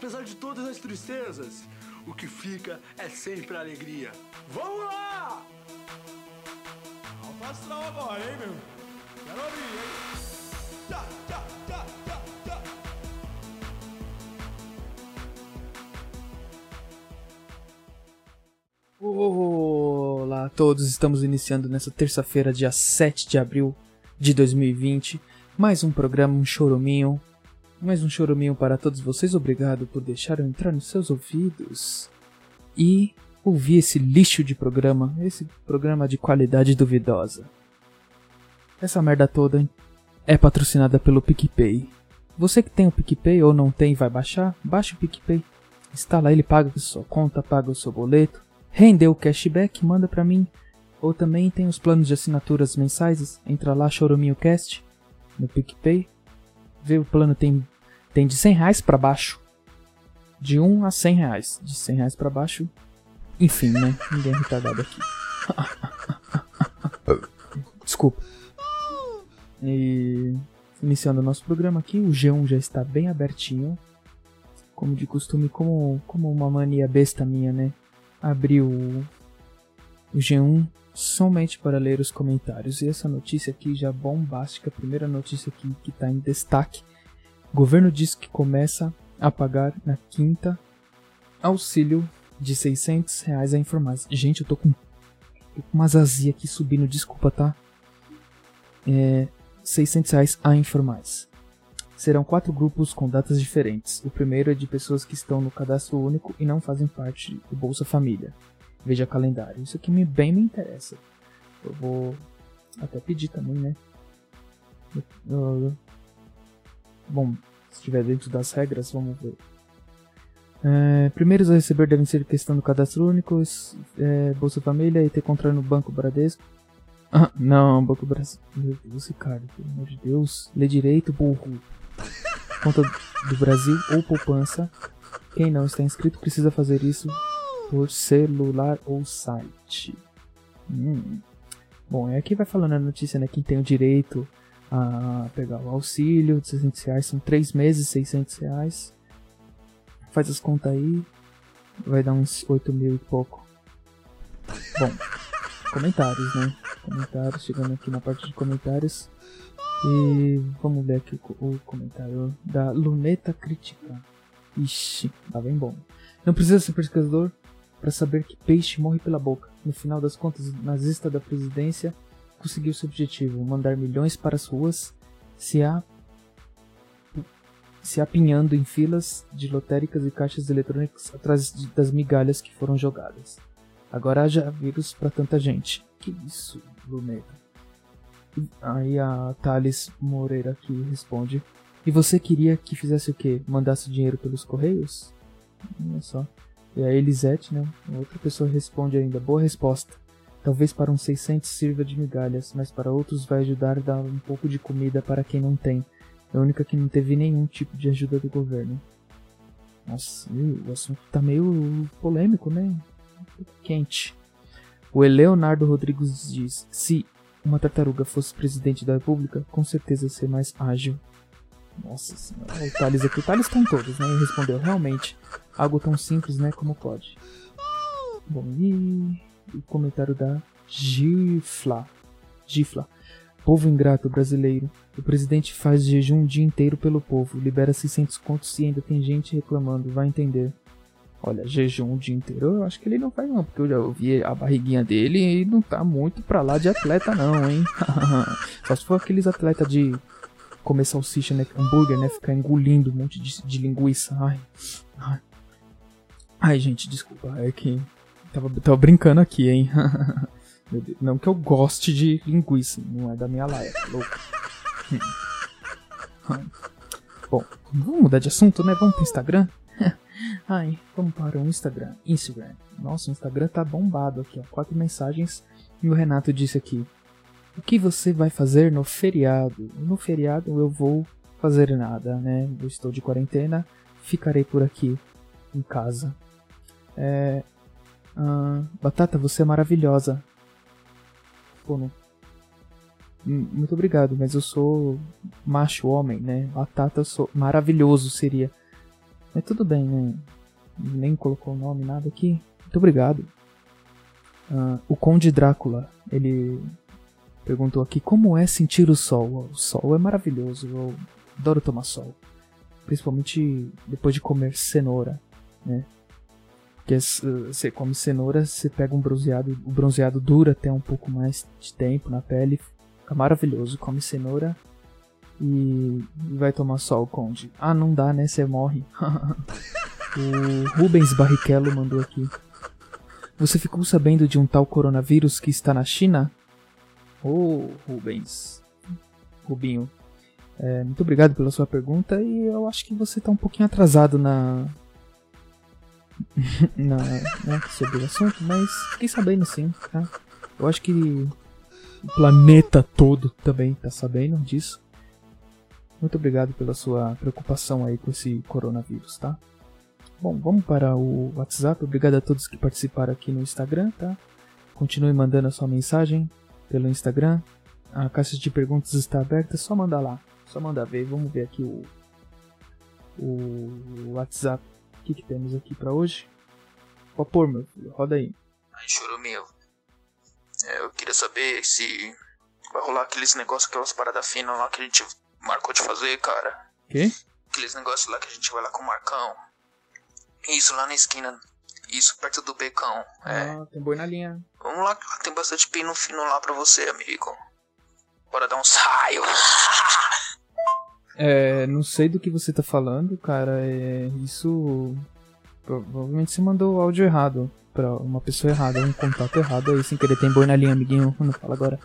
apesar de todas as tristezas, o que fica é sempre a alegria. Vamos lá! Alto astral agora, hein, meu? Quero ouvir, hein? Tchá, tchá, tchá, tchá, tchá. Olá a todos, estamos iniciando nessa terça-feira, dia 7 de abril de 2020, mais um programa, um choruminho, mais um choruminho para todos vocês, obrigado por deixar eu entrar nos seus ouvidos e ouvir esse lixo de programa, esse programa de qualidade duvidosa. Essa merda toda é patrocinada pelo PicPay. Você que tem o PicPay ou não tem vai baixar, baixa o PicPay. Instala ele, paga sua conta, paga o seu boleto, rendeu o cashback, manda pra mim. Ou também tem os planos de assinaturas mensais, entra lá, Choruminho Cast, no PicPay. Vê o plano, tem, tem de 100 reais pra baixo. De 1 a 100 reais. De 100 reais pra baixo, enfim, né? Ninguém é retardado aqui. Desculpa. E iniciando o nosso programa aqui, o G1 já está bem abertinho. Como de costume, como, como uma mania besta minha, né? Abri o, o G1 somente para ler os comentários. E essa notícia aqui já bombástica, primeira notícia aqui que está em destaque. O governo diz que começa a pagar na quinta auxílio de 600 reais a informais. Gente, eu tô com, umas azia aqui subindo, desculpa, tá? É, 600 reais a informais. Serão quatro grupos com datas diferentes. O primeiro é de pessoas que estão no cadastro único e não fazem parte do Bolsa Família. Veja calendário. Isso aqui me, bem me interessa. Eu vou até pedir também, né? Bom, se estiver dentro das regras, vamos ver. É, primeiros a receber devem ser questão do cadastro único, é, Bolsa Família e ter contra no Banco Bradesco. Ah, não, Banco Brasil. Meu Deus, Ricardo, pelo amor de Deus. Lê direito, burro. Conta do Brasil ou poupança. Quem não está inscrito precisa fazer isso por celular ou site. Hum. Bom, é aqui vai falando a notícia, né? Quem tem o direito a pegar o auxílio de 600 reais são 3 meses, 600 reais. Faz as contas aí. Vai dar uns 8 mil e pouco. Bom, comentários, né? Comentários, chegando aqui na parte de comentários. E vamos ver aqui o, co- o comentário da Luneta Crítica. Ixi, tá bem bom. Não precisa ser pescador para saber que peixe morre pela boca. No final das contas, o nazista da presidência conseguiu seu objetivo: mandar milhões para as ruas, se, a... se apinhando em filas de lotéricas e caixas eletrônicas atrás de- das migalhas que foram jogadas. Agora haja vírus para tanta gente. Que isso, Luneta? Aí a Thales Moreira aqui responde: E você queria que fizesse o quê? Mandasse dinheiro pelos correios? Olha só. E a Elisete, né? Outra pessoa responde ainda: Boa resposta. Talvez para uns 600 sirva de migalhas, mas para outros vai ajudar a dar um pouco de comida para quem não tem. É a única que não teve nenhum tipo de ajuda do governo. Nossa, o assunto tá meio polêmico, né? Quente. O Leonardo Rodrigues diz: Se uma tartaruga fosse presidente da república, com certeza ia ser mais ágil. Nossa senhora. O Thales aqui, o Thales tá em todos, né? Ele respondeu: Realmente, algo tão simples, né? Como pode. Bom, e o comentário da Gifla. Gifla. Povo ingrato brasileiro. O presidente faz jejum o dia inteiro pelo povo, libera 600 contos e ainda tem gente reclamando, vai entender. Olha, jejum o dia inteiro, eu acho que ele não faz não, porque eu já ouvi a barriguinha dele e não tá muito pra lá de atleta não, hein. Só se for aqueles atletas de comer salsicha, né, hambúrguer, né, ficar engolindo um monte de, de linguiça. Ai, ai. Ai, gente, desculpa, é que tava, tava brincando aqui, hein. Não que eu goste de linguiça, não é da minha laia, tá louco. Bom, vamos mudar de assunto, né? Vamos pro Instagram? Ai, vamos para o Instagram. Instagram. Nossa, o Instagram tá bombado aqui, ó. Quatro mensagens. E o Renato disse aqui: O que você vai fazer no feriado? No feriado eu vou fazer nada, né? Eu estou de quarentena, ficarei por aqui em casa. É. ah, Batata, você é maravilhosa. Pô, Muito obrigado, mas eu sou macho homem, né? Batata eu sou maravilhoso seria. Mas tudo bem, né? Nem colocou o nome, nada aqui. Muito obrigado. Ah, o Conde Drácula, ele perguntou aqui como é sentir o sol. O sol é maravilhoso, eu adoro tomar sol. Principalmente depois de comer cenoura, né? Porque você come cenoura, você pega um bronzeado, o bronzeado dura até um pouco mais de tempo na pele, fica maravilhoso. Come cenoura e vai tomar sol, Conde. Ah, não dá, né? Você morre. o Rubens Barrichello mandou aqui. Você ficou sabendo de um tal coronavírus que está na China? Ô, oh, Rubens. Rubinho. É, muito obrigado pela sua pergunta e eu acho que você está um pouquinho atrasado na, na, né, sobre o assunto, mas fiquei sabendo sim, tá? Eu acho que o planeta todo também tá sabendo disso. Muito obrigado pela sua preocupação aí com esse coronavírus, tá? Bom, vamos para o WhatsApp. Obrigado a todos que participaram aqui no Instagram, tá? Continue mandando a sua mensagem pelo Instagram. A caixa de perguntas está aberta, é só mandar lá. Só mandar ver. Vamos ver aqui o, o WhatsApp o que, que temos aqui para hoje? Pode pôr, meu filho. Roda aí. Ai, choruminho. É, eu queria saber se vai rolar aqueles negócios, aquelas paradas finas lá que a gente marcou de fazer, cara. Quê? Aqueles negócios lá que a gente vai lá com o Marcão. Isso, lá na esquina. Isso, perto do becão. É. Ah, tem boi na linha. Vamos lá, tem bastante pino fino lá pra você, amigo. Bora dar um saio. É, não sei do que você tá falando, cara. É, isso. Provavelmente você mandou o áudio errado pra uma pessoa errada, um contato errado aí, sem querer. Tem boi na linha, amiguinho. Não fala agora.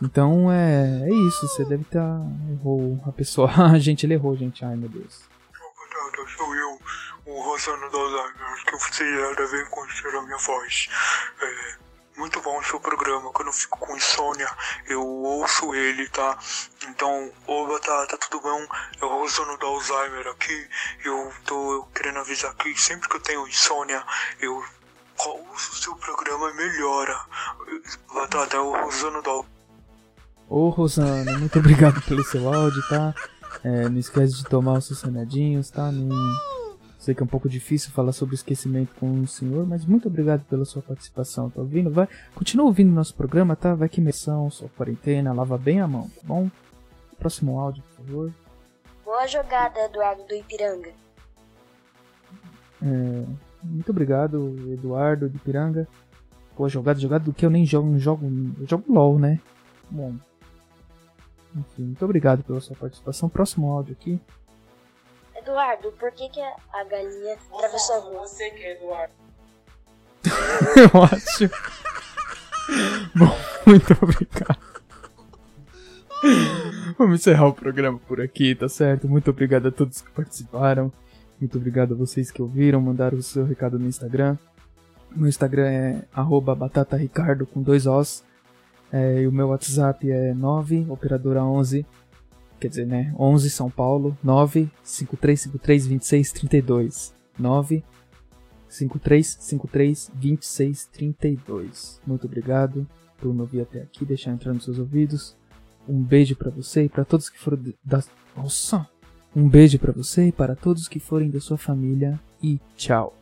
Então é, é isso, você deve estar. Tá, errou a pessoa. a gente, ele errou, gente. Ai meu Deus. Sou eu, o Rosano do Alzheimer, que você deve conhecer a minha voz. É, muito bom o seu programa. Quando eu fico com insônia, eu ouço ele, tá? Então, oba, tá, tá tudo bom? É o Rosano do Alzheimer aqui. Eu tô querendo avisar que sempre que eu tenho insônia, eu ouço o seu programa e melhora. Batata, é o Rosano do Ô Rosana, muito obrigado pelo seu áudio, tá? É, não esquece de tomar os seus remedinhos, tá? Não Sei que é um pouco difícil falar sobre esquecimento com o senhor, mas muito obrigado pela sua participação, tá ouvindo? Vai, continua ouvindo nosso programa, tá? Vai que imersão, sua quarentena, lava bem a mão, tá bom? Próximo áudio, por favor. Boa jogada, Eduardo do Ipiranga. É, muito obrigado, Eduardo do Ipiranga. Boa jogada, jogada do que eu nem jogo, não jogo, eu jogo LOL, né? Bom. Enfim, muito obrigado pela sua participação. Próximo áudio aqui. Eduardo, por que, que a galinha atravessou a rua? Você que é Eduardo. Eu acho. Bom, muito obrigado. Vamos encerrar o programa por aqui, tá certo? Muito obrigado a todos que participaram. Muito obrigado a vocês que ouviram, mandaram o seu recado no Instagram. Meu Instagram é batataricardo com dois Os. É, e o meu WhatsApp é 9 operadora 11 quer dizer, né? 11 São Paulo, 9 5353 2632. 9 5353 2632. Muito obrigado por me ouvir até aqui, deixar entrar nos seus ouvidos. Um beijo para você e para todos que foram da Nossa! Um beijo para você e para todos que forem da sua família e tchau.